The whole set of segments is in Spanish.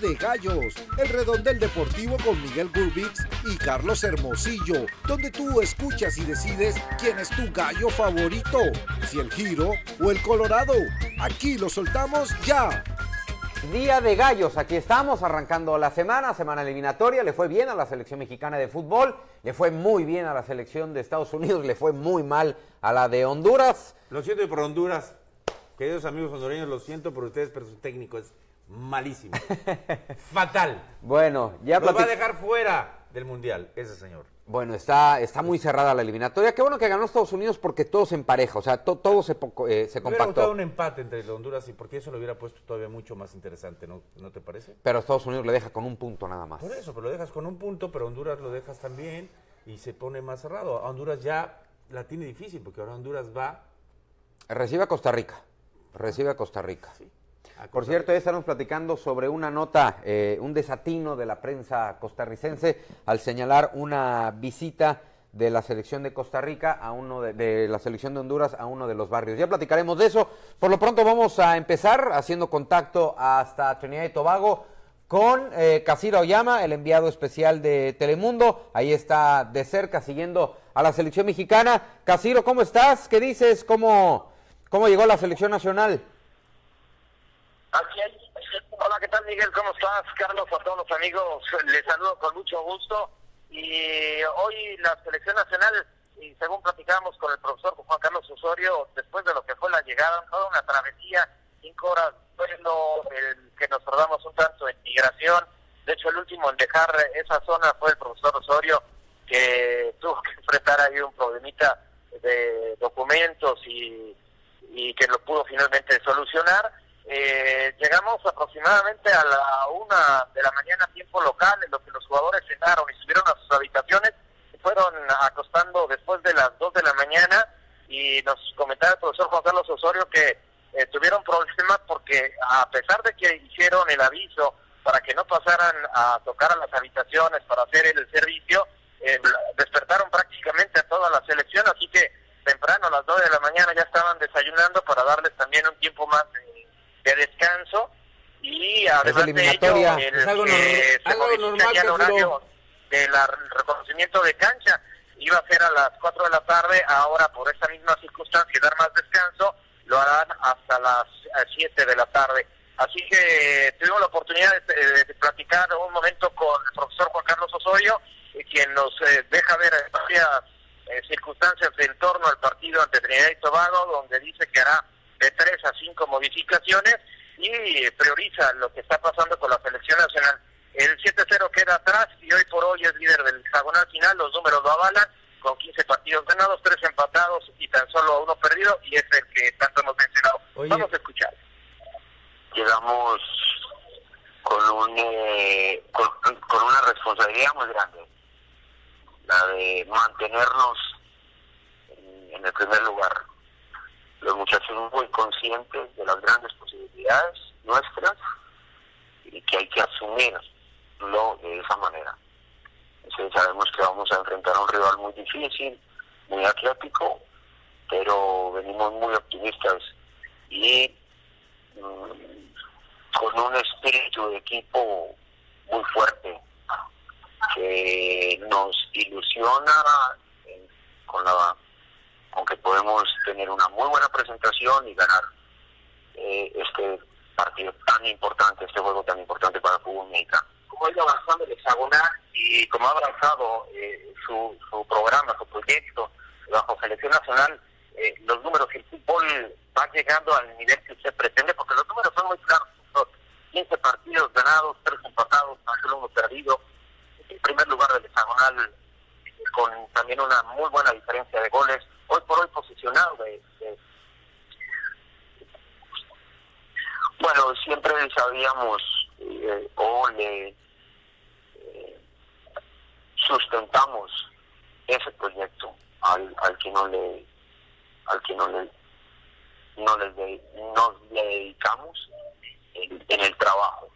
De Gallos, el redondel deportivo con Miguel Gurbix y Carlos Hermosillo, donde tú escuchas y decides quién es tu gallo favorito, si el giro o el colorado. Aquí lo soltamos ya. Día de Gallos, aquí estamos arrancando la semana, semana eliminatoria, le fue bien a la selección mexicana de fútbol, le fue muy bien a la selección de Estados Unidos, le fue muy mal a la de Honduras. Lo siento por Honduras, queridos amigos hondureños, lo siento por ustedes, pero su técnico es malísimo, fatal. Bueno, ya Nos va a dejar fuera del Mundial, ese señor. Bueno, está, está muy cerrada la eliminatoria. Qué bueno que ganó Estados Unidos porque todos en pareja, o sea, to- todo se, eh, se Me hubiera gustado compactó. un empate entre Honduras y porque eso lo hubiera puesto todavía mucho más interesante, ¿no, ¿no te parece? Pero Estados Unidos le deja con un punto nada más. Por eso, pero lo dejas con un punto, pero Honduras lo dejas también y se pone más cerrado. A Honduras ya la tiene difícil porque ahora Honduras va Recibe a Costa Rica. Recibe a Costa Rica. a Por cierto, ya estamos platicando sobre una nota, eh, un desatino de la prensa costarricense al señalar una visita de la selección de Costa Rica a uno de, de la selección de Honduras a uno de los barrios. Ya platicaremos de eso. Por lo pronto vamos a empezar haciendo contacto hasta Trinidad y Tobago con eh, Casiro Oyama, el enviado especial de Telemundo. Ahí está de cerca siguiendo a la selección mexicana. Casiro, ¿cómo estás? ¿Qué dices? ¿Cómo, cómo llegó la selección nacional? Aquí hay- Hola, ¿qué tal Miguel? ¿Cómo estás? Carlos, a todos los amigos, les saludo con mucho gusto. Y hoy la selección nacional, y según platicábamos con el profesor Juan Carlos Osorio, después de lo que fue la llegada, toda una travesía, cinco horas vuelo, el que nos tardamos un tanto en migración. De hecho, el último en dejar esa zona fue el profesor Osorio, que tuvo que enfrentar ahí un problemita de documentos y, y que lo pudo finalmente solucionar. Eh, llegamos aproximadamente a la una de la mañana tiempo local, en lo que los jugadores cenaron y subieron a sus habitaciones, se fueron acostando después de las dos de la mañana y nos comentaba el profesor Juan Carlos Osorio que eh, tuvieron problemas porque a pesar de que hicieron el aviso para que no pasaran a tocar a las habitaciones para hacer el servicio, eh, despertaron prácticamente a toda la selección, así que temprano a las 9 de la mañana ya estaban desayunando para darles también un tiempo más de, de descanso y además de ello el Es algo que normal- se algo modifica normal, ya el Casilo. horario del reconocimiento de cancha iba a ser a las 4 de la tarde, ahora por esta misma circunstancia y dar más descanso, lo harán hasta las 7 de la tarde. Así que tuvimos la oportunidad de, de platicar un momento con el profesor Juan Carlos Osorio, eh, quien nos eh, deja ver varias eh, circunstancias en torno al partido ante Trinidad y Tobago, donde dice que hará de 3 a 5 modificaciones y eh, prioriza lo que está pasando con la selección nacional. El 7-0 queda atrás y hoy por hoy es líder del hexagonal final, los números lo avalan, con 15 partidos ganados, 3 empatados y tan solo uno perdido, y es el que tanto hemos mencionado. Oye. Vamos a escuchar. llegamos con un eh, con, con una responsabilidad muy grande la de mantenernos en, en el primer lugar los muchachos muy conscientes de las grandes posibilidades nuestras y que hay que asumirlo de esa manera. Entonces, sabemos que vamos a enfrentar a un rival muy difícil muy atlético pero venimos muy optimistas y mm, con un espíritu de equipo muy fuerte que nos ilusiona con la con que podemos tener una muy buena presentación y ganar eh, este partido tan importante, este juego tan importante para el fútbol mexicano. Como ha ido avanzando el hexagonal y como ha avanzado eh, su, su programa, su proyecto bajo selección nacional, eh, los números el fútbol va llegando al nivel que usted pretende, porque los números son muy claros. Son 15 partidos ganados, 3 empatados, solo uno perdido. En primer lugar del hexagonal, con también una muy buena diferencia de goles. Hoy por hoy posicionado de, de Bueno, siempre sabíamos eh, o le eh, sustentamos ese proyecto al, al que no le al que no le no les de- nos le dedicamos en, el trabajo.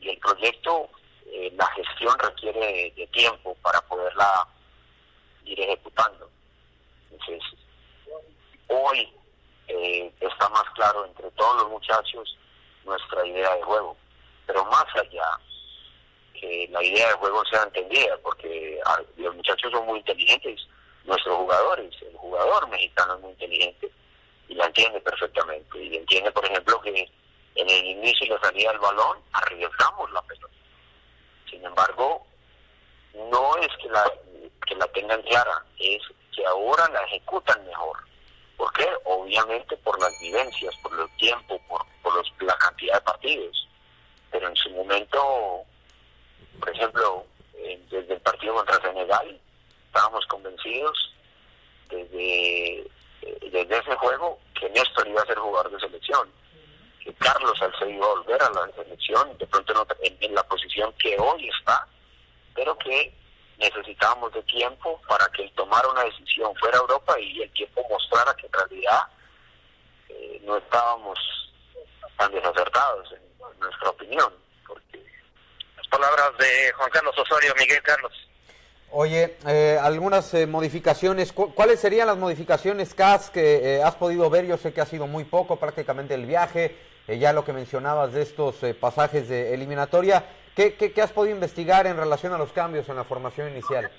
Y el proyecto eh, la gestión requiere de tiempo para poderla ir ejecutando entonces hoy eh, está más claro entre todos los muchachos nuestra idea de juego pero más allá, que la idea de juego sea entendida, porque los muchachos son muy inteligentes, nuestros jugadores, el jugador mexicano es muy inteligente y la entiende perfectamente. Y entiende, por ejemplo, que en el inicio y la salida del balón arriesgamos la pelota. Sin embargo, no es que la, que la tengan clara, es que ahora la ejecutan mejor. ¿Por qué? Obviamente por las vivencias, por el tiempo, por, por los, la cantidad de partidos. Pero en su momento, por ejemplo, desde el partido contra Senegal, estábamos convencidos desde, eh, desde ese juego que Néstor iba a ser jugador de selección, que Carlos Alcedo iba a volver a la selección, de pronto en la posición que hoy está, pero que necesitábamos de tiempo para que él tomara una decisión fuera a Europa y el tiempo mostrara que en realidad eh, no estábamos tan desacertados en, nuestra opinión. Porque... Las palabras de Juan Carlos Osorio, Miguel Carlos. Oye, eh, algunas eh, modificaciones, ¿cuáles serían las modificaciones, Cas, que has podido ver? Yo sé que ha sido muy poco prácticamente el viaje, ya lo que mencionabas de estos pasajes de eliminatoria. ¿Qué, has podido investigar en relación a los cambios en la formación inicial?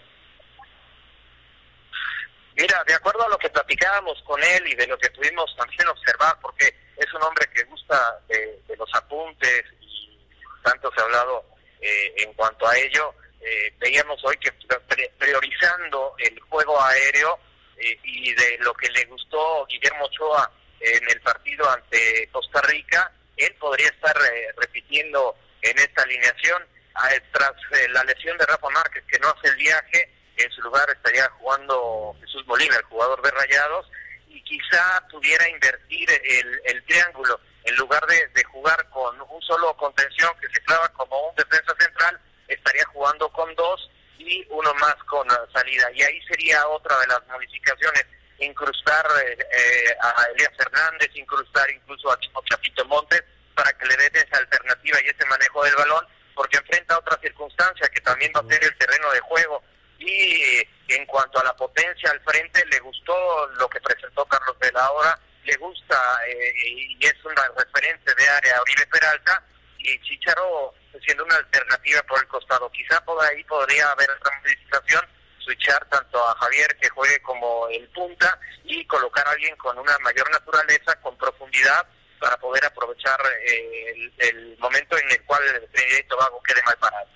Mira, de acuerdo a lo que platicábamos con él y de lo que tuvimos también observar, porque es un hombre que gusta de, los apuntes y tanto se ha hablado eh, en cuanto a ello, eh, veíamos hoy que priorizando el juego aéreo eh, y de lo que le gustó Guillermo Ochoa en el partido ante Costa Rica, él podría estar repitiendo en esta alineación. Tras eh, la lesión de Rafa Márquez, que no hace el viaje, en su lugar estaría jugando Jesús Molina, el jugador de Rayados, y quizá pudiera invertir el, triángulo. En lugar de, jugar con un solo contención que se clava como un defensa central, estaría jugando con dos y uno más con salida. Y ahí sería otra de las modificaciones, incrustar eh, eh, a Elías Fernández, incrustar incluso a Chapito Montes, para que le den y ese manejo del balón, porque enfrenta otra circunstancia que también va a ser el terreno de juego. Y en cuanto a la potencia al frente, le gustó lo que presentó Carlos de la Hora, le gusta eh, y es una referente de área Oribe Peralta y Chicharo siendo una alternativa por el costado. Quizá por ahí podría haber otra modificación, switchar tanto a Javier que juegue como el punta y colocar a alguien con una mayor naturaleza, con profundidad para poder aprovechar eh, el, momento en el cual el Trinidad y Tobago quede mal parado.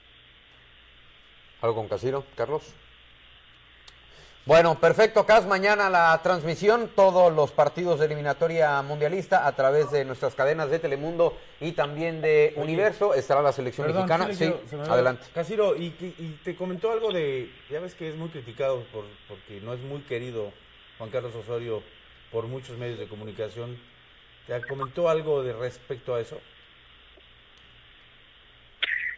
¿Algo con Casiro, Carlos? Bueno, perfecto, Cas. Mañana la transmisión, todos los partidos de eliminatoria mundialista a través de nuestras cadenas de Telemundo y también de Universo. Estará la selección mexicana. Sí, adelante. Casiro, y, y, te comentó algo de. Ya ves que es muy criticado por, porque no es muy querido Juan Carlos Osorio por muchos medios de comunicación ¿Te comentó algo de respecto a eso?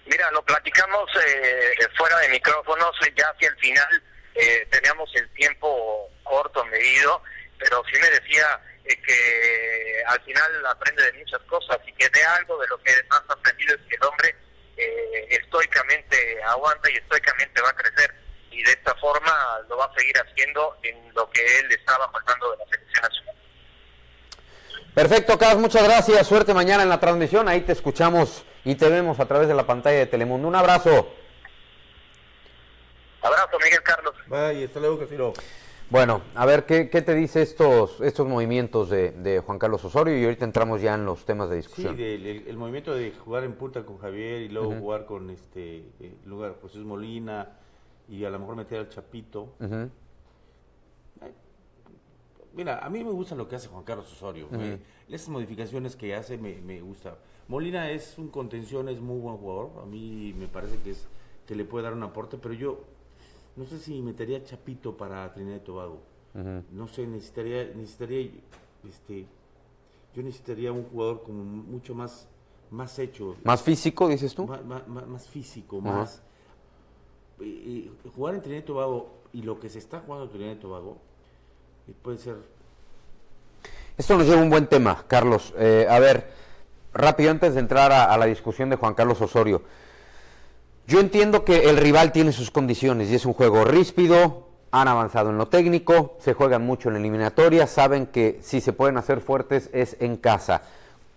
Mira, lo platicamos eh, fuera de micrófonos, ya hacia el final eh, teníamos el tiempo corto, medido, pero sí me decía eh, que al final aprende de muchas cosas y que de algo de lo que más aprendido es que el hombre eh, estoicamente aguanta y estoicamente va a crecer y de esta forma lo va a seguir haciendo en lo que él estaba faltando de la selección nacional. Perfecto, Carlos, muchas gracias. Suerte mañana en la transmisión. Ahí te escuchamos y te vemos a través de la pantalla de Telemundo. Un abrazo. Abrazo, Miguel Carlos. Bye, hasta luego, Casiro. Bueno, a ver, ¿qué, qué te dice estos, estos movimientos de, de, Juan Carlos Osorio? Y ahorita entramos ya en los temas de discusión. Sí, el, movimiento de jugar en punta con Javier y luego jugar con este eh, lugar José Molina y a lo mejor meter al Chapito. Mira, a mí me gusta lo que hace Juan Carlos Osorio. Esas modificaciones que hace me, me gusta. Molina es un contención, es muy buen jugador. A mí me parece que es que le puede dar un aporte, pero yo no sé si metería Chapito para Trinidad y Tobago. No sé, necesitaría, necesitaría, este, yo necesitaría un jugador como mucho más, más hecho. ¿Más físico, dices tú? Más, más, físico, más... jugar en Trinidad y Tobago y lo que se está jugando en Trinidad y Tobago puede ser. Esto nos lleva a un buen tema, Carlos. Eh, a ver, rápido antes de entrar a, la discusión de Juan Carlos Osorio. Yo entiendo que el rival tiene sus condiciones y es un juego ríspido, han avanzado en lo técnico, se juegan mucho en eliminatoria, saben que si se pueden hacer fuertes es en casa.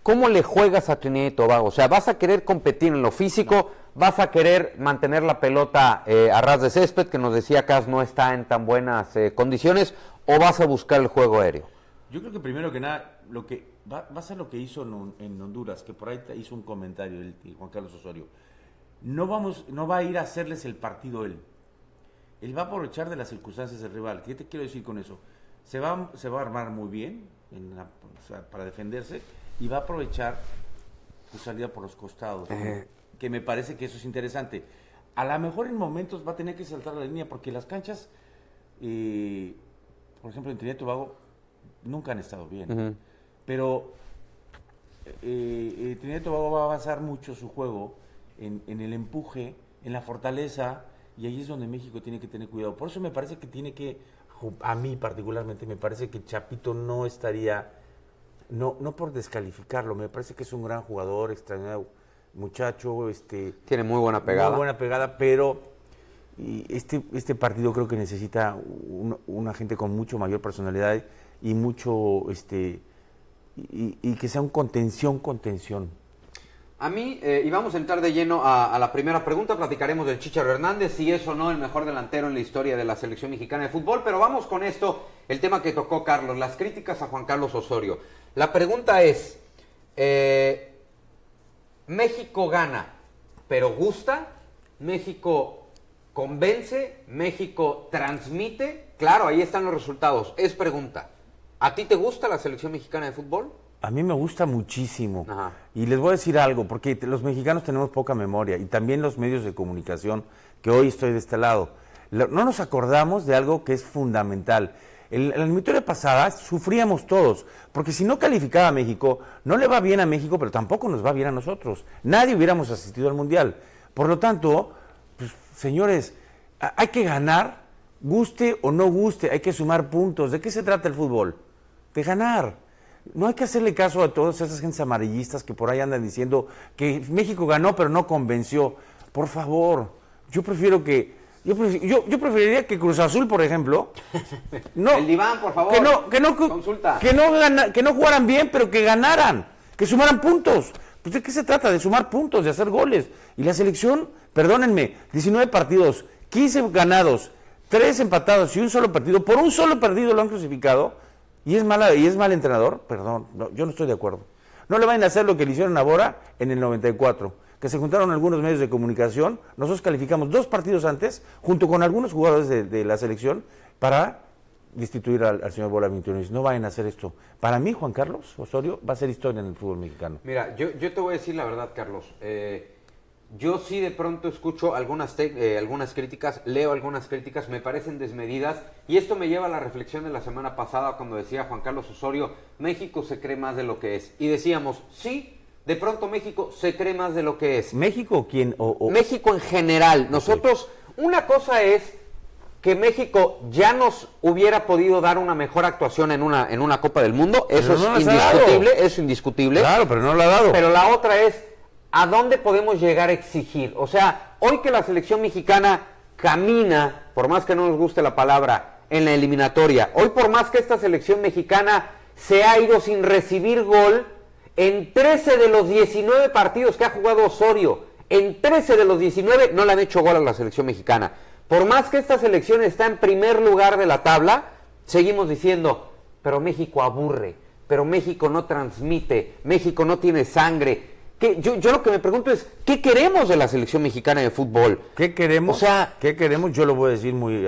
¿cómo le juegas a Trinidad y Tobago? O sea, ¿vas a querer competir en lo físico? ¿Vas a querer mantener la pelota eh, a ras de césped, que nos decía Cas no está en tan buenas eh, condiciones? ¿O vas a buscar el juego aéreo? Yo creo que primero que nada, lo que va, va a ser lo que hizo en, en Honduras, que por ahí te hizo un comentario el, el Juan Carlos Osorio. No, vamos, no va a ir a hacerles el partido él. Él va a aprovechar de las circunstancias del rival. ¿Qué te quiero decir con eso? Se va, se va a armar muy bien en la- o sea, para defenderse y va a aprovechar su salida por los costados. Eh. Que me parece que eso es interesante. A lo mejor en momentos va a tener que saltar la línea porque las canchas, eh, por ejemplo, en Trinidad y Tobago, nunca han estado bien. Pero eh, eh, Trinidad y Tobago va a avanzar mucho su juego en, en el empuje, en la fortaleza, y ahí es donde México tiene que tener cuidado. Por eso me parece que tiene que, a mí particularmente, me parece que Chapito no estaría, no, no por descalificarlo, me parece que es un gran jugador, extraordinario muchacho, este, Tiene muy buena pegada. muy buena pegada, pero y este, este partido creo que necesita un- una gente con mucho mayor personalidad y mucho, este, y, que sea un contención, contención. A mí, eh, y vamos a entrar de lleno a, a la primera pregunta, platicaremos del Chicharo Hernández, si es o no el mejor delantero en la historia de la selección mexicana de fútbol, pero vamos con esto, el tema que tocó Carlos, las críticas a Juan Carlos Osorio. La pregunta es, eh, ¿México gana, pero gusta? ¿México convence? ¿México transmite? Claro, ahí están los resultados, es pregunta. ¿A ti te gusta la selección mexicana de fútbol? A mí me gusta muchísimo. Ajá. Y les voy a decir algo, porque los mexicanos tenemos poca memoria y también los medios de comunicación, que hoy estoy de este lado. No nos acordamos de algo que es fundamental. En la eliminatoria pasada sufríamos todos, porque si no calificaba a México, no le va bien a México, pero tampoco nos va bien a nosotros. Nadie hubiéramos asistido al Mundial. Por lo tanto, pues, señores, hay que ganar, guste o no guste, hay que sumar puntos. ¿De qué se trata el fútbol? De ganar. No hay que hacerle caso a todas esas gentes amarillistas que por ahí andan diciendo que México ganó pero no convenció. Por favor, yo prefiero que... Yo, yo, yo preferiría que Cruz Azul, por ejemplo, no, El diván, por favor. que no, que no, Consulta. que no, gana- que no jugaran bien, pero que ganaran, que sumaran puntos. Pues ¿De qué se trata? De sumar puntos, de hacer goles. Y la selección, perdónenme, 19 partidos, 15 ganados, 3 empatados y un solo partido, por un solo partido lo han crucificado. Y es mala, y es mal entrenador, perdón, yo no estoy de acuerdo. No le vayan a hacer lo que le hicieron a Bora en el 94, que se juntaron algunos medios de comunicación, nosotros calificamos dos partidos antes, junto con algunos jugadores de, la selección, para destituir al, al señor Bola 21. No vayan a hacer esto. Para mí, Juan Carlos Osorio va a ser historia en el fútbol mexicano. Mira, yo, yo te voy a decir la verdad, Carlos. Eh, yo sí de pronto escucho algunas, eh, algunas críticas, leo algunas críticas, me parecen desmedidas. Y esto me lleva a la reflexión de la semana pasada cuando decía Juan Carlos Osorio, México se cree más de lo que es. Y decíamos, sí, de pronto México se cree más de lo que es. ¿México quién? O, o- México en general. Nosotros, una cosa es que México ya nos hubiera podido dar una mejor actuación en una, en una Copa del Mundo. Eso no es indiscutible, eso es indiscutible. Claro, pero no lo ha dado. Pero la otra es, ¿a dónde podemos llegar a exigir? O sea, hoy que la selección mexicana camina, por más que no nos guste la palabra, en la eliminatoria, hoy por más que esta selección mexicana se ha ido sin recibir gol, en 13 de los 19 partidos que ha jugado Osorio, en 13 de los 19 no le han hecho gol a la selección mexicana. Por más que esta selección está en primer lugar de la tabla, seguimos diciendo, pero México aburre, pero México no transmite, México no tiene sangre. ¿Qué- yo, yo lo que me pregunto es, ¿qué queremos de la selección mexicana de fútbol? ¿Qué queremos? O sea- ¿qué queremos? Yo lo voy a decir muy,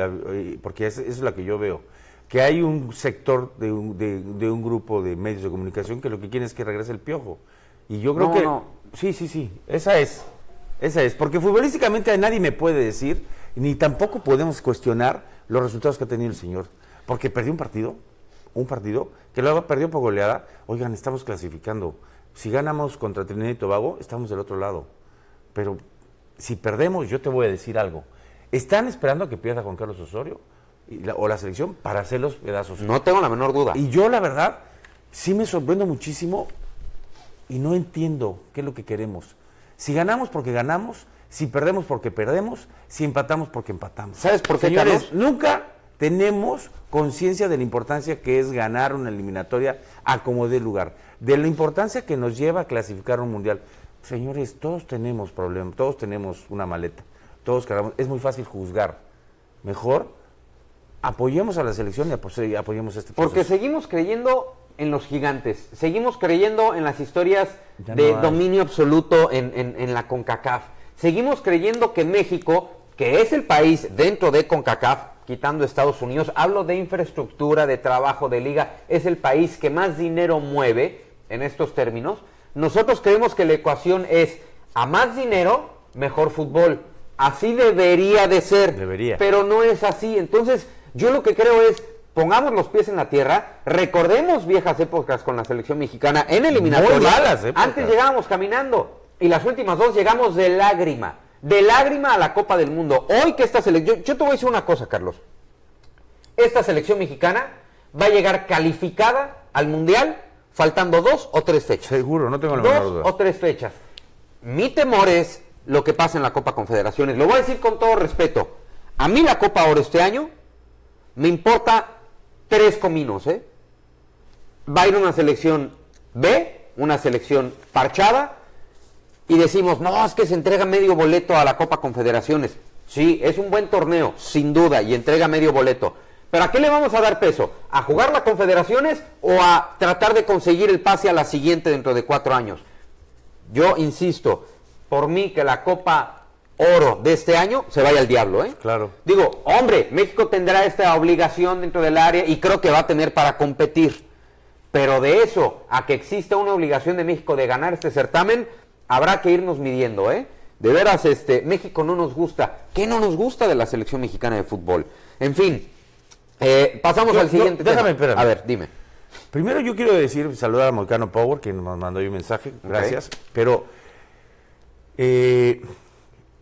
porque es, es la que yo veo. Que hay un sector de un, de, de un grupo de medios de comunicación que lo que quiere es que regrese el piojo. Y yo creo No, que. no. Sí, sí, sí. Esa es. Esa es. Porque futbolísticamente nadie me puede decir, ni tampoco podemos cuestionar los resultados que ha tenido el señor. Porque perdió un partido, un partido, que luego perdió por goleada. Oigan, estamos clasificando. Si ganamos contra Trinidad y Tobago, estamos del otro lado. Pero si perdemos, yo te voy a decir algo. ¿Están esperando a que pierda Juan Carlos Osorio y la- o la selección para hacer los pedazos? No tengo la menor duda. Y yo, la verdad, sí me sorprendo muchísimo y no entiendo qué es lo que queremos. Si ganamos porque ganamos, si perdemos porque perdemos, si empatamos porque empatamos. ¿Sabes por qué, Señores, Carlos? nunca tenemos conciencia de la importancia que es ganar una eliminatoria a como dé lugar, de la importancia que nos lleva a clasificar un mundial. Señores, todos tenemos problemas, todos tenemos una maleta, todos queramos, es muy fácil juzgar. Mejor apoyemos a la selección y apoyemos este proceso. Porque seguimos creyendo en los gigantes, seguimos creyendo en las historias de dominio absoluto en, en la CONCACAF, seguimos creyendo que México, que es el país dentro de CONCACAF, quitando Estados Unidos, hablo de infraestructura, de trabajo, de liga, es el país que más dinero mueve en estos términos. Nosotros creemos que la ecuación es a más dinero, mejor fútbol. Así debería de ser. Debería. Pero no es así. Entonces, yo lo que creo es, pongamos los pies en la tierra, recordemos viejas épocas con la selección mexicana en eliminatoria. Antes llegábamos caminando y las últimas dos llegamos de lágrima de lágrima a la Copa del Mundo. Hoy que esta selección, yo te voy a decir una cosa, Carlos. Esta selección mexicana va a llegar calificada al Mundial faltando dos o tres fechas. Seguro, no tengo la menor duda. Dos o tres fechas. Mi temor es lo que pasa en la Copa Confederaciones. Lo voy a decir con todo respeto. A mí la Copa Oro este año me importa tres cominos, ¿eh? Va a ir una selección B, una selección parchada y decimos, no, es que se entrega medio boleto a la Copa Confederaciones. Sí, es un buen torneo, sin duda, y entrega medio boleto. Pero ¿a qué le vamos a dar peso? ¿A jugar la Confederaciones o a tratar de conseguir el pase a la siguiente dentro de cuatro años? Yo insisto, por mí que la Copa Oro de este año se vaya al diablo, ¿eh? Claro. Digo, hombre, México tendrá esta obligación dentro del área y creo que va a tener para competir. Pero de eso a que exista una obligación de México de ganar este certamen, habrá que irnos midiendo, ¿eh? De veras, este, México no nos gusta. ¿Qué no nos gusta de la selección mexicana de fútbol? En fin, eh, pasamos al siguiente déjame, Espérame. A ver, dime. Primero yo quiero decir, saludar a Moicano Power, que nos mandó un mensaje, gracias. Pero eh,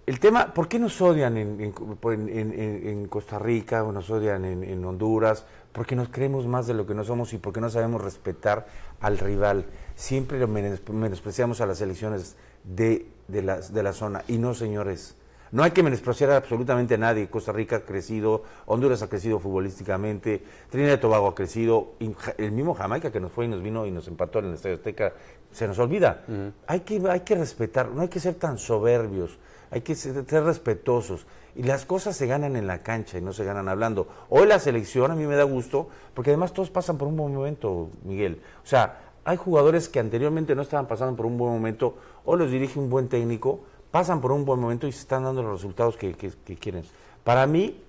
el tema, ¿por qué nos odian en, Costa Rica o nos odian en, Honduras? Porque nos creemos más de lo que no somos y porque no sabemos respetar al rival siempre menospreciamos a las elecciones de, de, la, de la zona. Y no, señores, no hay que menospreciar absolutamente a nadie. Costa Rica ha crecido, Honduras ha crecido futbolísticamente, Trinidad y Tobago ha crecido, el mismo Jamaica que nos fue y nos vino y nos empató en el Estadio Azteca, se nos olvida. hay, que, hay que respetar, no hay que ser tan soberbios, hay que ser, ser, respetuosos. Y las cosas se ganan en la cancha y no se ganan hablando. Hoy la selección a mí me da gusto, porque además todos pasan por un buen momento, Miguel. O sea, hay jugadores que anteriormente no estaban pasando por un buen momento, o los dirige un buen técnico, pasan por un buen momento y se están dando los resultados que, quieren. Para mí,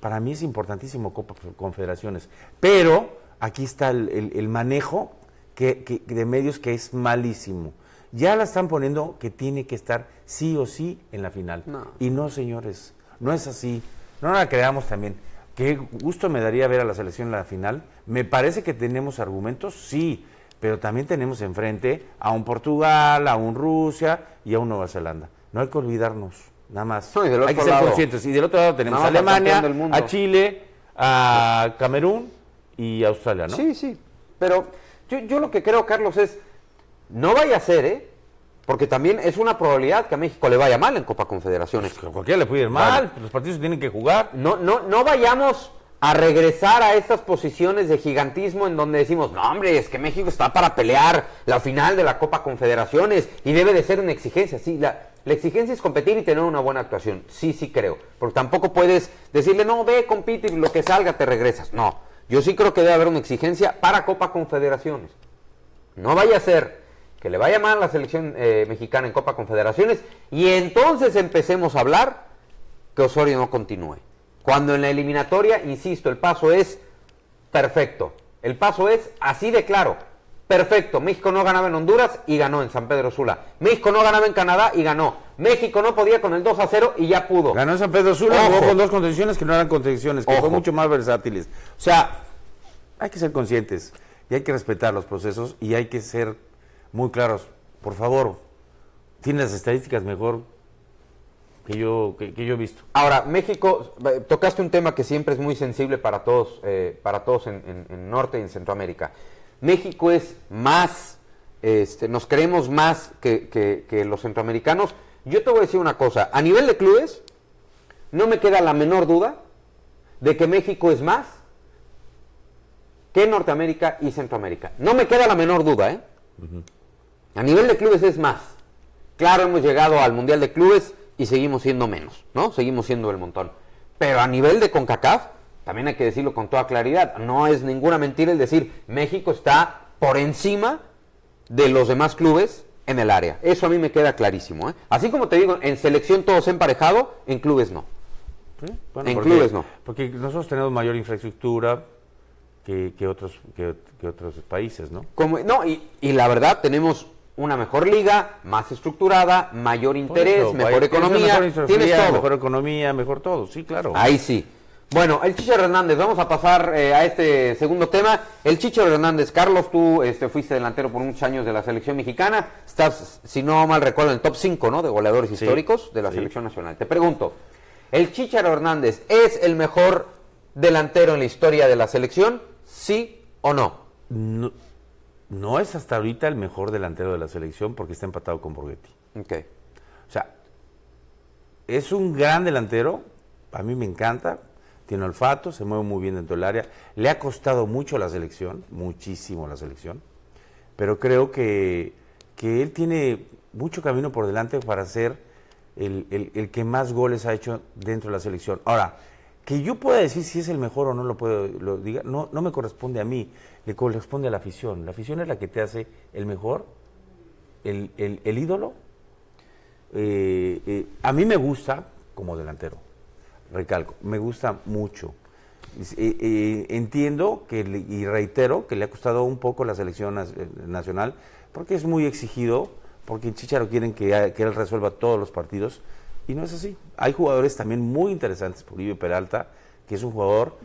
para mí es importantísimo Copa Confederaciones, pero aquí está el, manejo que, de medios que es malísimo. Ya la están poniendo que tiene que estar sí o sí en la final. Y no, señores, no es así. No la creamos también. Qué gusto me daría ver a la selección en la final. Me parece que tenemos argumentos, sí pero también tenemos enfrente a un Portugal, a un Rusia y a un Nueva Zelanda. No hay que olvidarnos, nada más. hay que ser conscientes. Y del otro lado tenemos a Alemania, a Chile, a Camerún y a Australia, ¿no? Sí, sí. Pero yo, yo lo que creo, Carlos, es, no vaya a ser, ¿eh? Porque también es una probabilidad que a México le vaya mal en Copa Confederaciones. Pues a cualquiera le puede ir mal, los partidos tienen que jugar. No, no, no vayamos a regresar a estas posiciones de gigantismo en donde decimos, no hombre, es que México está para pelear la final de la Copa Confederaciones y debe de ser una exigencia. Sí, la, la exigencia es competir y tener una buena actuación. Sí, sí creo. Porque tampoco puedes decirle, no, ve, compite y lo que salga te regresas. No, yo sí creo que debe haber una exigencia para Copa Confederaciones. No vaya a ser que le vaya mal a la selección eh, mexicana en Copa Confederaciones y entonces empecemos a hablar que Osorio no continúe. Cuando en la eliminatoria, insisto, el paso es perfecto. El paso es así de claro. Perfecto. México no ganaba en Honduras y ganó en San Pedro Sula. México no ganaba en Canadá y ganó. México no podía con el 2 a 0 y ya pudo. Ganó en San Pedro Sula, jugó con dos condiciones que no eran condiciones, que fue mucho más versátiles. O sea, hay que ser conscientes y hay que respetar los procesos y hay que ser muy claros. Por favor, tiene las estadísticas mejor que yo, que, yo he visto. Ahora, México, tocaste un tema que siempre es muy sensible para todos, eh, para todos en, Norte y en Centroamérica. México es más, este, nos creemos más que, que, los centroamericanos. Yo te voy a decir una cosa, a nivel de clubes, no me queda la menor duda de que México es más que Norteamérica y Centroamérica. No me queda la menor duda, ¿eh? A nivel de clubes es más. Claro, hemos llegado al Mundial de Clubes y seguimos siendo menos, ¿no? Seguimos siendo el montón. Pero a nivel de CONCACAF, también hay que decirlo con toda claridad, no es ninguna mentira el decir México está por encima de los demás clubes en el área. Eso a mí me queda clarísimo. ¿eh? Así como te digo, en selección todos emparejado, en clubes no. Sí, bueno, En porque- clubes no. Porque nosotros tenemos mayor infraestructura que, que otros, que, que otros países, ¿no? Como, no, y, y la verdad tenemos una mejor liga, más estructurada, mayor interés, eso, mejor hay- economía, mejor tienes todo. Mejor economía, mejor todo, sí, claro. Ahí sí. Bueno, el Chicho Hernández, vamos a pasar eh, a este segundo tema. El Chicho Hernández, Carlos, tú este, fuiste delantero por muchos años de la selección mexicana. Estás, si no mal recuerdo, en el top 5 ¿no? de goleadores Sí, históricos de la sí. selección nacional. Te pregunto, ¿el Chicharo Hernández es el mejor delantero en la historia de la selección? ¿Sí o no? No, no es hasta ahorita el mejor delantero de la selección porque está empatado con Borghetti. Ok. O sea, es un gran delantero, a mí me encanta, tiene olfato, se mueve muy bien dentro del área. Le ha costado mucho la selección, muchísimo la selección, pero creo que, que él tiene mucho camino por delante para ser el, el- el que más goles ha hecho dentro de la selección. Ahora, que yo pueda decir si es el mejor o no lo puedo lo diga, no, no me corresponde a mí, le corresponde a la afición. La afición es la que te hace el mejor, el, el- el ídolo eh, eh, a mí me gusta como delantero, recalco, me gusta mucho. Eh, entiendo que y reitero que le ha costado un poco la selección nacional porque es muy exigido, porque en Chicharo quieren que, que él resuelva todos los partidos y no es así. Hay jugadores también muy interesantes, Uribe Peralta, que es un jugador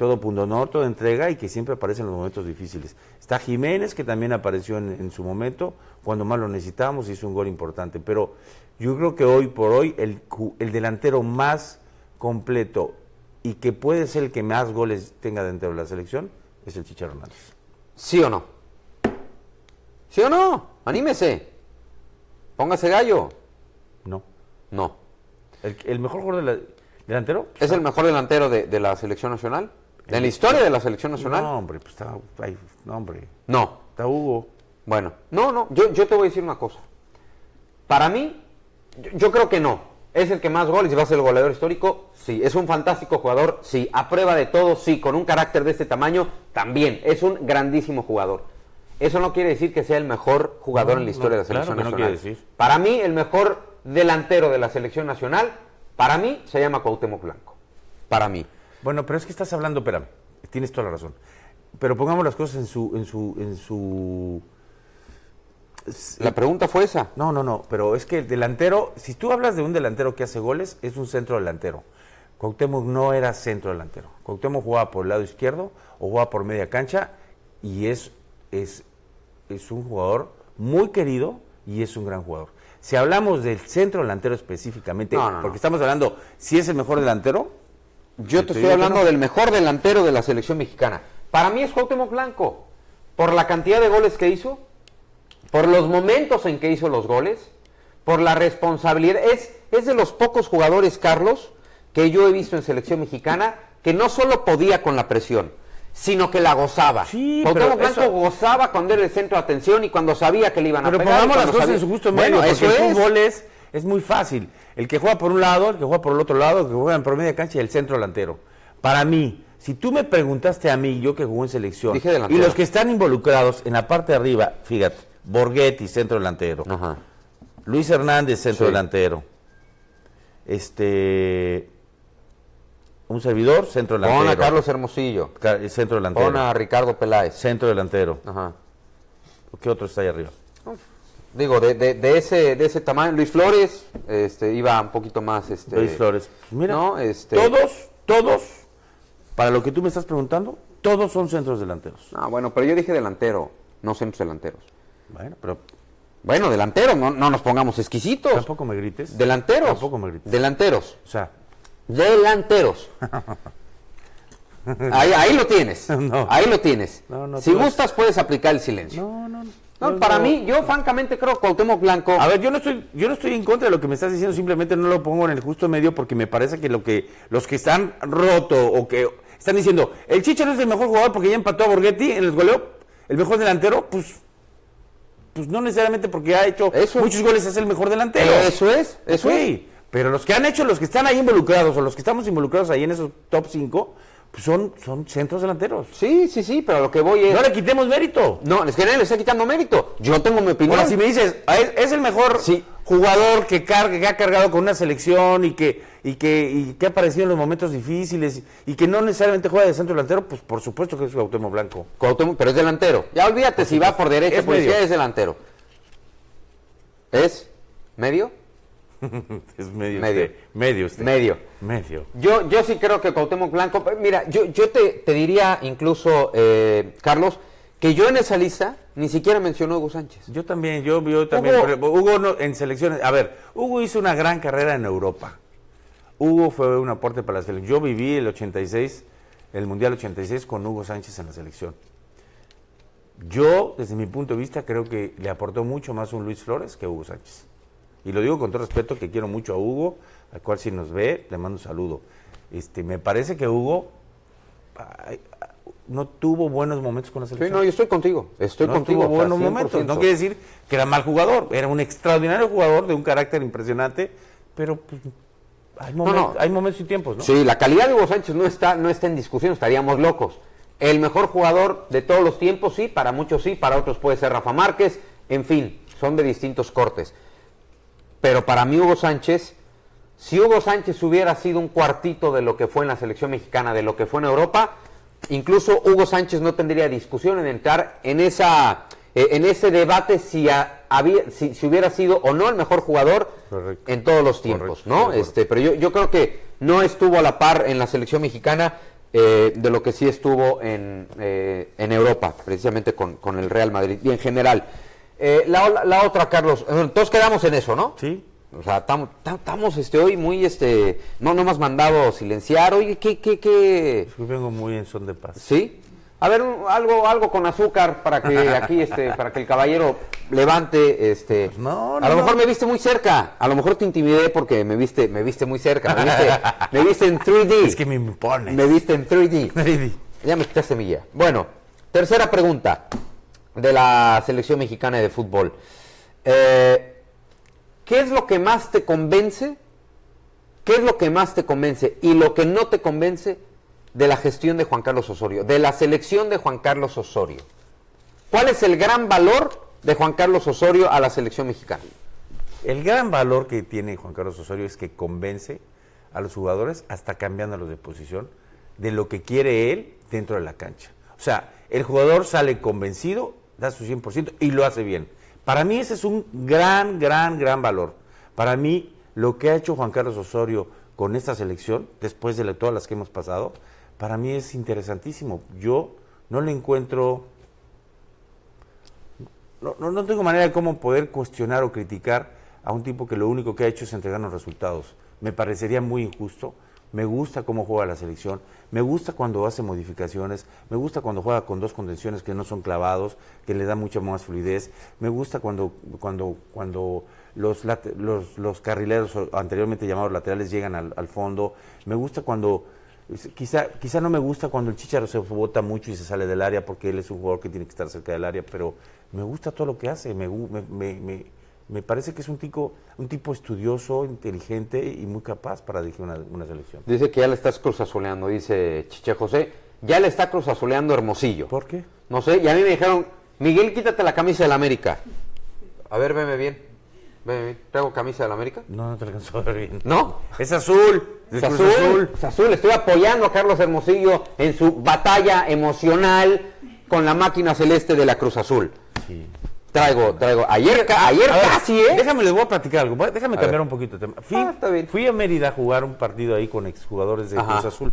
todo punto honor, todo entrega y que siempre aparece en los momentos difíciles. Está Jiménez, que también apareció en, en su momento, cuando más lo necesitábamos, hizo un gol importante. Pero yo creo que hoy por hoy el, el delantero más completo y que puede ser el que más goles tenga dentro de la selección es el Chicharro Hernández. ¿Sí o no? ¿Sí o no? Anímese. Póngase gallo. No. No. El, el mejor jugador de la- delantero ¿Es el mejor delantero de, de la selección nacional? ¿En la historia de la selección nacional? No, hombre, pues está, ay, no, hombre, No. está Hugo. Bueno, no, no, yo, yo te voy a decir una cosa. Para mí, yo, yo creo que no. ¿Es el que más goles y va a ser el goleador histórico? Sí. ¿Es un fantástico jugador? Sí. ¿A prueba de todo? Sí. ¿Con un carácter de este tamaño? También. Es un grandísimo jugador. Eso no quiere decir que sea el mejor jugador No, en la historia no, de la selección claro que no nacional. quiere decir. Para mí, el mejor delantero de la selección nacional, para mí, se llama Cuauhtémoc Blanco. Para mí. Bueno, pero es que estás hablando, espérame, tienes toda la razón. Pero pongamos las cosas en su, en su, en su. La pregunta fue esa. No, no, no, pero es que el delantero, si tú hablas de un delantero que hace goles, es un centro delantero. Cuauhtémoc no era centro delantero. Cuauhtémoc jugaba por el lado izquierdo o jugaba por media cancha y es, es, es un jugador muy querido y es un gran jugador. Si hablamos del centro delantero específicamente, No, no, no. porque estamos hablando, si es el mejor delantero, Yo te te estoy hablando no. del mejor delantero de la selección mexicana. Para mí es Cuauhtémoc Blanco. Por la cantidad de goles que hizo, por los momentos en que hizo los goles, por la responsabilidad. Es, es de los pocos jugadores, Carlos, que yo he visto en selección mexicana que no solo podía con la presión, sino que la gozaba. Sí, Cuauhtémoc pero Blanco eso- gozaba cuando era el centro de atención y cuando sabía que le iban a Pero pegar. y pongamos las cosas sabía- en su justo Bueno, medio, eso porque el es. fútbol es, es muy fácil. El que juega por un lado, el que juega por el otro lado, el que juega en promedio de cancha y el centro delantero. Para mí, si tú me preguntaste a mí, yo que jugué en selección, Dije y los que están involucrados en la parte de arriba, fíjate, Borghetti, centro delantero, Ajá. Luis Hernández, centro Sí. delantero, este, un servidor, centro delantero, Pon a Carlos Hermosillo. Centro delantero, Pon a Ricardo Peláez. centro delantero. Ajá. ¿Qué otro está ahí arriba? Digo, de, de, de ese, de ese tamaño, Luis Flores este, iba un poquito más... Este, Luis Flores. Mira, ¿no? Este- todos, todos, para lo que tú me estás preguntando, todos son centros delanteros. Ah, bueno, pero yo dije delantero, no centros delanteros. Bueno, pero Bueno, delanteros, no, no nos pongamos exquisitos. tampoco me grites. Delanteros. Tampoco me grites. Delanteros. O sea, Delanteros. Ahí, ahí lo tienes. No. Ahí lo tienes. No, no, si gustas, puedes aplicar el silencio. No, no, no. No, No, para no. mí, yo francamente creo que Cuauhtémoc Blanco. A ver, yo no estoy, yo no estoy en contra de lo que me estás diciendo, simplemente no lo pongo en el justo medio porque me parece que lo que los que están roto o que están diciendo, el Chicharo es el mejor jugador porque ya empató a Borghetti en el goleo, el mejor delantero, pues pues no necesariamente porque ha hecho Eso. muchos goles es el mejor delantero. Eso es, eso es. Pero los que han hecho, los que están ahí involucrados o los que estamos involucrados ahí en esos top 5, pues son, son centros delanteros. Sí, sí, sí, pero lo que voy es. No le quitemos mérito. No, es que nadie le está quitando mérito. Yo tengo mi opinión. Ahora, si me dices, "Ah, es, es el mejor Sí. jugador que, carga, que ha cargado con una selección y que, y, que, y que ha aparecido en los momentos difíciles y que no necesariamente juega de centro delantero, pues por supuesto que es Cuauhtémoc Blanco. Cuauhtémoc, pero es delantero. Ya olvídate si va por derecha, Es izquierda, medio. es delantero. ¿Es medio? Es medio. Medio. usted, medio. usted. Medio. Medio. Yo, yo sí creo que Cuauhtémoc Blanco, pero mira, yo, yo te, te diría incluso, eh, Carlos, que yo en esa lista ni siquiera mencionó a Hugo Sánchez. Yo también, yo, yo también. Hugo- ejemplo, Hugo no- en selecciones. A ver, Hugo hizo una gran carrera en Europa. Hugo fue un aporte para la selección. Yo viví el 86, el Mundial 86 con Hugo Sánchez en la selección. Yo, desde mi punto de vista, creo que le aportó mucho más un Luis Flores que Hugo Sánchez. Y lo digo con todo respeto, que quiero mucho a Hugo, al cual si nos ve, le mando un saludo. Este, me parece que Hugo ay, no tuvo buenos momentos con la Sí, selección no, yo estoy contigo, estoy no contigo. tuvo buenos momentos. 100%. No quiere decir que era mal jugador, era un extraordinario jugador de un carácter impresionante, pero pues, hay, No, momen- no. hay momentos y tiempos, ¿no? Sí, la calidad de Hugo Sánchez no está, no está en discusión, estaríamos locos. El mejor jugador de todos los tiempos, sí, para muchos sí, para otros puede ser Rafa Márquez, en fin, son de distintos cortes. Pero para mí Hugo Sánchez, si Hugo Sánchez hubiera sido un cuartito de lo que fue en la selección mexicana, de lo que fue en Europa, incluso Hugo Sánchez no tendría discusión en entrar en esa eh, en ese debate si, ha- había, si, si hubiera sido o no el mejor jugador Correcto. en todos los tiempos, Correcto, ¿no? Este, pero yo, yo creo que no estuvo a la par en la selección mexicana eh, de lo que sí estuvo en, eh, en Europa, precisamente con, con el Real Madrid y en general. Eh, la, la- otra, Carlos, eh, todos quedamos en eso, ¿no? Sí. O sea, tam- tam- estamos este, hoy muy, este, no, no me has mandado silenciar, oye, ¿qué, qué, qué? Yo vengo muy en son de paz. ¿Sí? A ver, algo, algo con azúcar para que aquí, este, para que el caballero levante, este. No, no, a lo no. mejor me viste muy cerca, a lo mejor te intimidé porque me viste, me viste muy cerca, me viste, me viste en 3D. Es que me impone. Me viste en 3D. Ya me quitaste mi guía. Bueno, tercera pregunta de la selección mexicana de fútbol. Eh, ¿Qué es lo que más te convence? ¿Qué es lo que más te convence y lo que no te convence de la gestión de Juan Carlos Osorio, de la selección de Juan Carlos Osorio? ¿Cuál es el gran valor de Juan Carlos Osorio a la selección mexicana? El gran valor que tiene Juan Carlos Osorio es que convence a los jugadores, hasta cambiándolos de posición, de lo que quiere él dentro de la cancha. O sea, el jugador sale convencido, da su 100% y lo hace bien. Para mí ese es un gran, gran, gran valor. Para mí lo que ha hecho Juan Carlos Osorio con esta selección, después de todas las que hemos pasado, para mí es interesantísimo. Yo no le encuentro no, no, no tengo manera de cómo poder cuestionar o criticar a un tipo que lo único que ha hecho es entregarnos resultados. Me parecería muy injusto. Me gusta cómo juega la selección. Me gusta cuando hace modificaciones. Me gusta cuando juega con dos contenciones que no son clavados, que le da mucha más fluidez. Me gusta cuando, cuando, cuando los, los, los carrileros anteriormente llamados laterales llegan al, al fondo. Me gusta cuando Quizá, quizá no me gusta cuando el Chicharo se bota mucho y se sale del área porque él es un jugador que tiene que estar cerca del área, pero me gusta todo lo que hace, me, me, me- me- parece que es un tipo, un tipo estudioso, inteligente y muy capaz para dirigir una, una selección. Dice que ya le estás cruzazoleando, dice Chiche José. Ya le está cruzazoleando Hermosillo. ¿Por qué? No sé, y a mí me dijeron, Miguel, quítate la camisa del América. A ver, veme bien. Veme bien. ¿Traigo camisa del América? No, no te alcanzó a ver bien. No. Es azul. Es Cruz azul, es azul. Estoy apoyando a Carlos Hermosillo en su batalla emocional con la máquina celeste de la Cruz Azul. Sí. Traigo, traigo. Ayer, ayer ver, casi, ¿eh? Déjame, les voy a platicar algo. Déjame A cambiar ver. un poquito de tema. Fui, Ah, está bien. fui a Mérida a jugar un partido ahí con exjugadores de Ajá. Cruz Azul.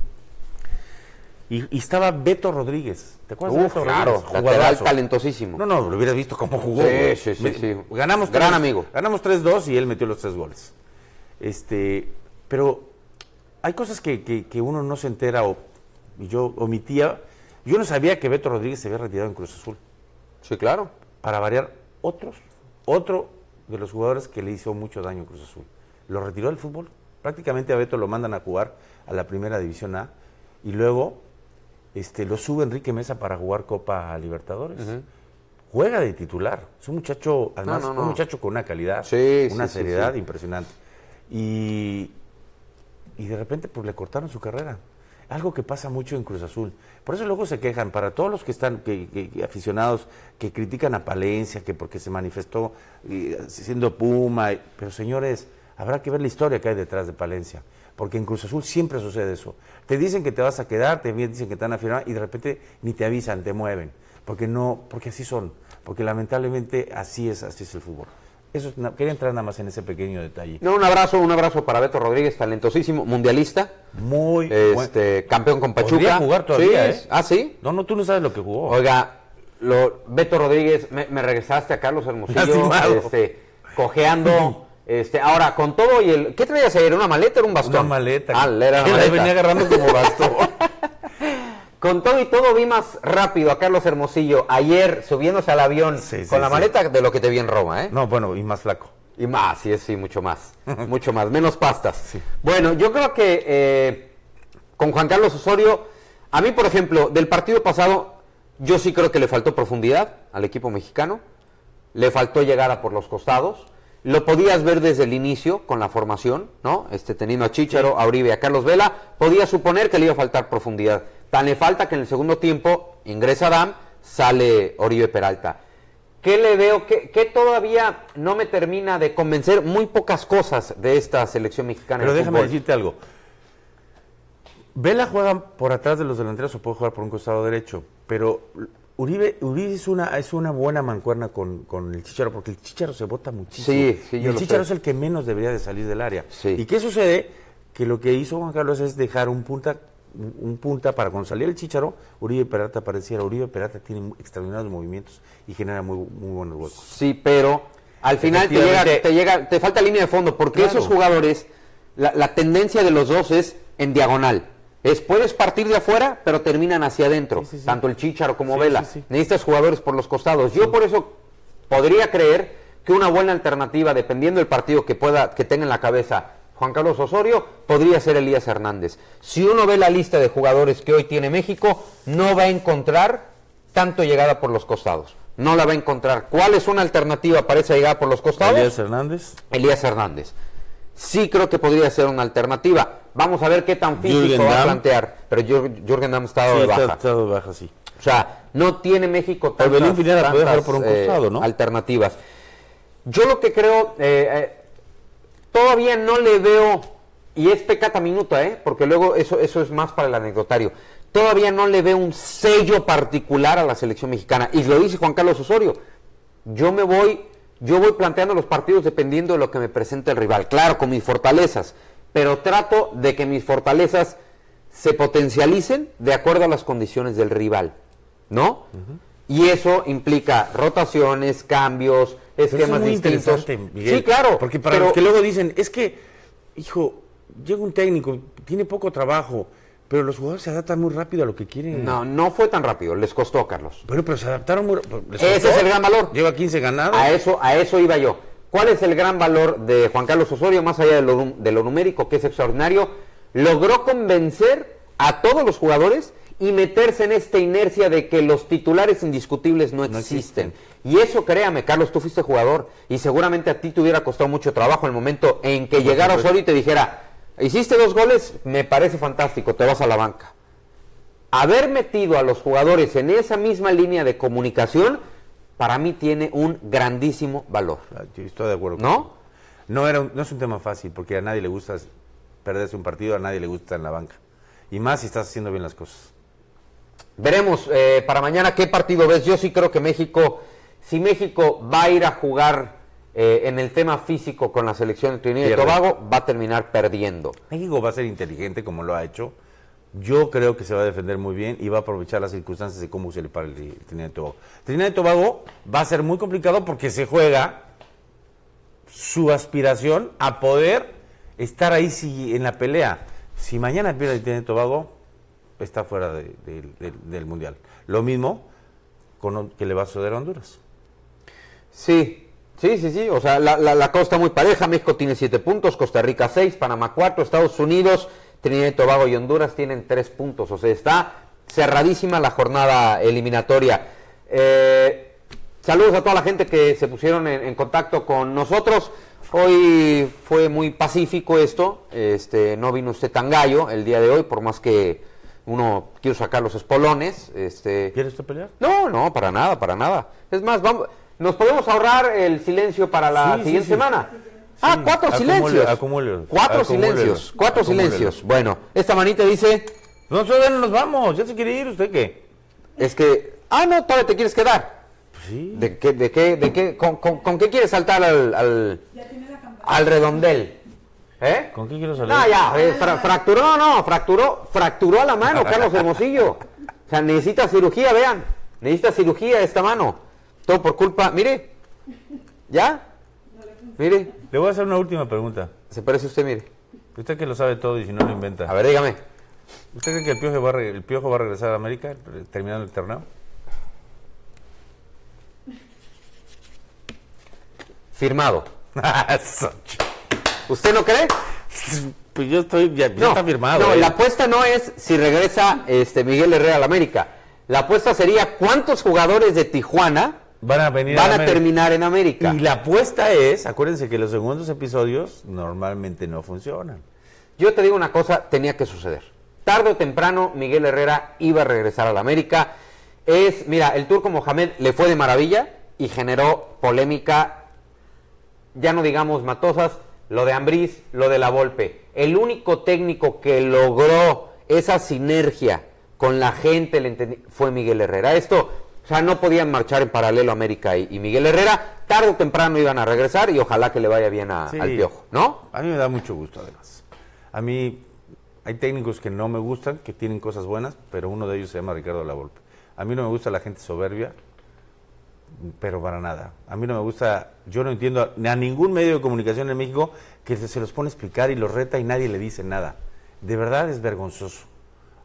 Y, y estaba Beto Rodríguez. ¿Te acuerdas de Uf, Beto claro, Jugadorazo. talentosísimo. No, no, lo hubieras visto cómo jugó. Sí, güey. sí, sí, Me- sí. Ganamos Gran tres- amigo. Ganamos 3-2 y él metió los tres goles. Este, pero hay cosas que, que- que uno no se entera o y yo omitía, yo no sabía que Beto Rodríguez se había retirado en Cruz Azul. Sí, claro. Para variar, otros, otro de los jugadores que le hizo mucho daño en Cruz Azul. Lo retiró del fútbol. Prácticamente a Beto lo mandan a jugar a la primera división A y luego este, lo sube Enrique Mesa para jugar Copa Libertadores. Juega de titular. Es un muchacho, además, no, no. un muchacho con una calidad, Sí, una sí, seriedad sí. impresionante. Y, y de repente pues le cortaron su carrera. Algo que pasa mucho en Cruz Azul. Por eso luego se quejan, para todos los que están que, que- aficionados que critican a Palencia, que porque se manifestó eh, siendo Puma, pero señores, habrá que ver la historia que hay detrás de Palencia, porque en Cruz Azul siempre sucede eso. Te dicen que te vas a quedar, te dicen que te van a firmar y de repente ni te avisan, te mueven, porque no, porque así son, porque lamentablemente así es, así es el fútbol. Eso quería entrar nada más en ese pequeño detalle. No, un abrazo, un abrazo para Beto Rodríguez, talentosísimo, mundialista, Muy bueno. este, campeón con Pachuca. Podría jugar todavía, Sí, ¿eh? Ah, sí. No, no, tú no sabes lo que jugó. Oiga, lo, Beto Rodríguez, me, me regresaste a Carlos Hermosillo, este, cojeando. Este, ahora, con todo y el. ¿Qué traías ayer? ¿Una maleta o un bastón? Una maleta. Ah, era una maleta. venía agarrando como bastón. Con todo y todo vi más rápido a Carlos Hermosillo ayer subiéndose al avión Sí, sí, con la sí. maleta de lo que te vi en Roma, ¿eh? no, bueno, y más flaco. Y más, sí, sí, mucho más. mucho más, menos pastas. Bueno, yo creo que eh, con Juan Carlos Osorio, a mí, por ejemplo, del partido pasado, yo sí creo que le faltó profundidad al equipo mexicano, le faltó llegada por los costados. Lo podías ver desde el inicio con la formación, ¿no? Este, teniendo a Chicharo, a Uribe, a Carlos Vela, podía suponer que le iba a faltar profundidad. Tan le falta que en el segundo tiempo ingresa Adam, sale Oribe Peralta. ¿Qué le veo? ¿Qué, qué todavía no me termina de convencer? Muy pocas cosas de esta selección mexicana. Pero déjame fútbol. decirte algo. Vela juega por atrás de los delanteros o puede jugar por un costado derecho. Pero Uribe, Uribe es una es una buena mancuerna con, con el Chicharo, porque el Chicharo se bota muchísimo. Sí, sí, Y yo el Chicharo sé. es el que menos debería de salir del área. Sí. ¿Y qué sucede? Que lo que hizo Juan Carlos es dejar un punta un punta para cuando salía el Chicharo, Uribe Peralta apareciera. Uribe Peralta tiene extraordinarios movimientos y genera muy, muy buenos huecos. Sí, pero al final te llega, te llega, te falta línea de fondo, porque Claro. esos jugadores, la, la tendencia de los dos es en diagonal. Es puedes partir de afuera, pero terminan hacia adentro, Sí, sí, sí. tanto el Chicharo como Vela. Necesitas jugadores por los costados. Yo por eso podría creer que una buena alternativa, dependiendo del partido que pueda, que tenga en la cabeza Juan Carlos Osorio, podría ser Elías Hernández. Si uno ve la lista de jugadores que hoy tiene México, no va a encontrar tanto llegada por los costados. No la va a encontrar. ¿Cuál es una alternativa para esa llegada por los costados? Elías Hernández. Elías Hernández. Sí creo que podría ser una alternativa. Vamos a ver qué tan físico Jürgen va a plantear. Pero Jür- Jürgen Damm está Sí, de está, baja. está de baja, sí. O sea, no tiene México tantas, tantas, por un eh, costado, ¿no? alternativas. Yo lo que creo, eh, eh, todavía no le veo, y es pecata minuta, ¿eh? porque luego eso, eso es más para el anecdotario, todavía no le veo un sello particular a la selección mexicana. Y lo dice Juan Carlos Osorio, yo me voy, yo voy planteando los partidos dependiendo de lo que me presente el rival, claro, con mis fortalezas, pero trato de que mis fortalezas se potencialicen de acuerdo a las condiciones del rival, ¿no? Y eso implica rotaciones, cambios, Pero eso esquemas es muy distintos. interesante, Miguel. Sí, claro. Porque para pero- los que luego dicen, es que, hijo, llega un técnico, tiene poco trabajo, pero los jugadores se adaptan muy rápido a lo que quieren. No, no fue tan rápido, les costó, Carlos. Bueno, pero se adaptaron muy rápido. Ese es el gran valor. Lleva 15 ganados. A eso, a eso iba yo. ¿Cuál es el gran valor de Juan Carlos Osorio, más allá de lo, de lo numérico, que es extraordinario? Logró convencer a todos los jugadores y meterse en esta inercia de que los titulares indiscutibles no No existen. Y eso, créame, Carlos, tú fuiste jugador y seguramente a ti te hubiera costado mucho trabajo el momento en que llegara. Osorio y te dijera, hiciste dos goles, me parece fantástico, te vas a la banca. Haber metido a los jugadores en esa misma línea de comunicación, para mí tiene un grandísimo valor. Ah, Yo estoy de acuerdo. ¿No? No, era un- no es un tema fácil, porque a nadie le gusta perderse un partido, a nadie le gusta estar en la banca. Y más si estás haciendo bien las cosas. Veremos eh, para mañana qué partido ves. Yo sí creo que México, si México va a ir a jugar eh, en el tema físico con la selección de Trinidad y. Tobago, va a terminar perdiendo. México va a ser inteligente como lo ha hecho. Yo creo que se va a defender muy bien y va a aprovechar las circunstancias de cómo se le para el, el Trinidad y Tobago. Trinidad y Tobago va a ser muy complicado porque se juega su aspiración a poder estar ahí si- en la pelea. Si mañana pierde el Trinidad y Tobago, está fuera de- de- de- del Mundial. Lo mismo con, que le va a suceder a Honduras. Sí, sí, sí, sí. O sea, la, la, la cosa está muy pareja. México tiene siete puntos, Costa Rica seis, Panamá cuatro, Estados Unidos, Trinidad y Tobago y Honduras tienen tres puntos. O sea, está cerradísima la jornada eliminatoria. Eh, saludos a toda la gente que se pusieron en, en contacto con nosotros. Hoy fue muy pacífico esto. Este, no vino usted tan gallo el día de hoy, por más que uno quiero sacar los espolones. Este, ¿Quiere usted pelear? no, no, para nada, para nada. Es más, vamos, nos podemos ahorrar el silencio para la Sí, siguiente sí. semana. Ah, cuatro acumule- silencios. acumúlelos, Cuatro silencios, cuatro silencios. Bueno, esta manita dice, Nosotros no nos vamos, ya se quiere ir, ¿usted qué? es que, ah, no, todavía te quieres quedar. Pues sí. ¿De qué, de qué, de qué, con, con- con qué quieres saltar al, al, al redondel? ¿Eh? ¿Con qué quiero salir? No, ya, eh, fra- fracturó, no, no, fracturó, fracturó la mano, Carlos Hermosillo. O sea, necesita cirugía, vean. Necesita cirugía esta mano. Todo por culpa, mire. ¿Ya? Mire, Le voy a hacer una última pregunta. se parece usted, mire. Usted que lo sabe todo y si no lo inventa. A ver, dígame. ¿Usted cree que el Piojo va a, re- el Piojo va a regresar a América eh, terminando el torneo? Firmado. ¿Usted no cree? pues yo estoy, ya, ya está firmado. No, ¿eh? la apuesta no es si regresa este Miguel Herrera a la América. La apuesta sería cuántos jugadores de Tijuana van a venir van a terminar en América. Y la apuesta es, acuérdense que los segundos episodios normalmente no funcionan. Yo te digo una cosa, tenía que suceder. Tarde o temprano Miguel Herrera iba a regresar a la América. Es, mira, el turco Mohamed le fue de maravilla y generó polémica, ya no digamos matosas, lo de Ambriz, lo de la Volpe. El único técnico que logró esa sinergia con la gente fue Miguel Herrera. Esto, o sea, no podían marchar en paralelo América y, y Miguel Herrera. Tarde o temprano iban a regresar y ojalá que le vaya bien a- Sí. al Piojo, ¿no? A mí me da mucho gusto, además. A mí hay técnicos que no me gustan, que tienen cosas buenas, pero uno de ellos se llama Ricardo Lavolpe. A mí no me gusta la gente soberbia, pero para nada. A mí no me gusta, yo no entiendo a, a ningún medio de comunicación en México que se, se los pone a explicar y los reta y nadie le dice nada. De verdad es vergonzoso.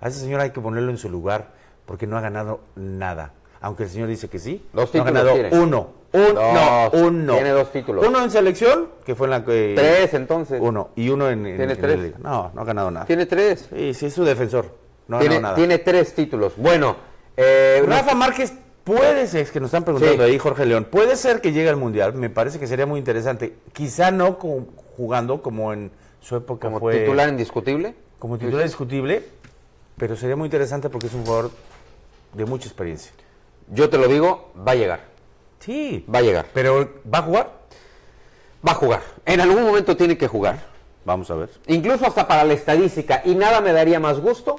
A ese señor hay que ponerlo en su lugar porque no ha ganado nada. Aunque el señor dice que sí, Dos no ha títulos ganado tiene. uno. Un, no, uno. Tiene dos títulos. Uno en selección, que fue en la que... Tres, entonces. Uno. Y uno en, en- Tiene en tres. liga. No, no ha ganado nada. Tiene tres. Sí, sí, es su defensor. No ha tiene, ganado nada. tiene tres títulos. Bueno, eh, Rafa Márquez puede ser, es que nos están preguntando Sí. ahí, Jorge León, puede ser que llegue al Mundial, me parece que sería muy interesante. Quizá no jugando como en su época como fue... titular indiscutible. Como titular discutible, pero sería muy interesante porque es un jugador de mucha experiencia. Yo te lo digo, va a llegar. Sí, Va a llegar. pero ¿va a jugar? Va a jugar. En algún momento tiene que jugar. Vamos a ver. Incluso hasta para la estadística. Y nada me daría más gusto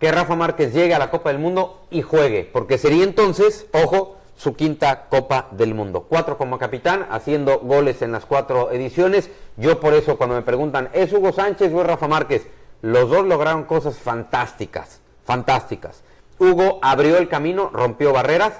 que Rafa Márquez llegue a la Copa del Mundo y juegue. Porque sería entonces, ojo, su quinta Copa del Mundo. Cuatro como capitán, haciendo goles en las cuatro ediciones. Yo por eso cuando me preguntan, ¿es Hugo Sánchez o es Rafa Márquez? Los dos lograron cosas fantásticas, fantásticas. Hugo abrió el camino, rompió barreras,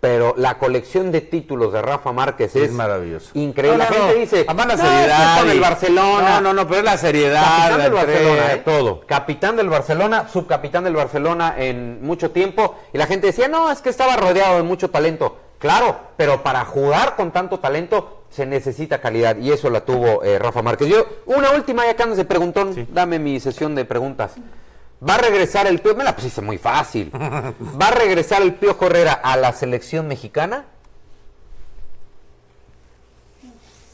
pero la colección de títulos de Rafa Márquez es, Es maravilloso. Increíble. No, la gente no. dice, Además la "No, es que seriedad con el y- Barcelona. No, no, no, pero es la seriedad, Capitán la del Barcelona, ¿eh? todo. Capitán del Barcelona, subcapitán del Barcelona en mucho tiempo. Y la gente decía, no, es que estaba rodeado de mucho talento. Claro, pero para jugar con tanto talento se necesita calidad. Y eso la tuvo eh, Rafa Márquez. Yo, una última, ya que andas de preguntón, Sí. dame mi sesión de preguntas. ¿Va a regresar el Piojo? Me la pusiste muy fácil. ¿Va a regresar el Piojo Herrera a la selección mexicana?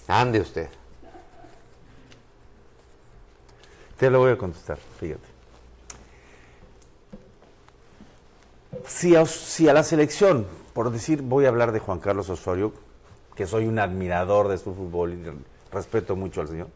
Ande usted. Te lo voy a contestar, fíjate. Si a, si a la selección, por decir, voy a hablar de Juan Carlos Osorio, que soy un admirador de su fútbol y respeto mucho al señor,